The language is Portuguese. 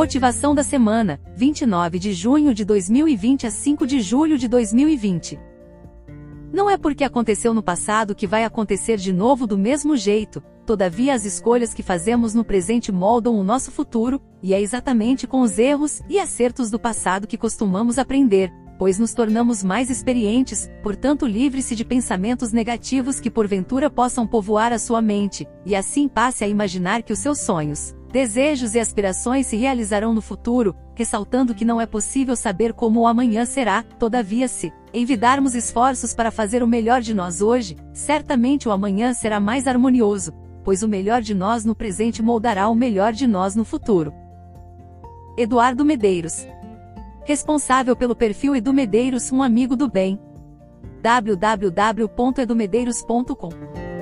Motivação da semana, 29 de junho de 2020 a 5 de julho de 2020. Não é porque aconteceu no passado que vai acontecer de novo do mesmo jeito, todavia as escolhas que fazemos no presente moldam o nosso futuro, e é exatamente com os erros e acertos do passado que costumamos aprender, pois nos tornamos mais experientes, portanto livre-se de pensamentos negativos que porventura possam povoar a sua mente, e assim passe a imaginar que os seus sonhos, Desejos e aspirações se realizarão no futuro, ressaltando que não é possível saber como o amanhã será, todavia se envidarmos esforços para fazer o melhor de nós hoje, certamente o amanhã será mais harmonioso, pois o melhor de nós no presente moldará o melhor de nós no futuro. Eduardo Medeiros Responsável pelo perfil Edu Medeiros, um amigo do bem. www.edumedeiros.com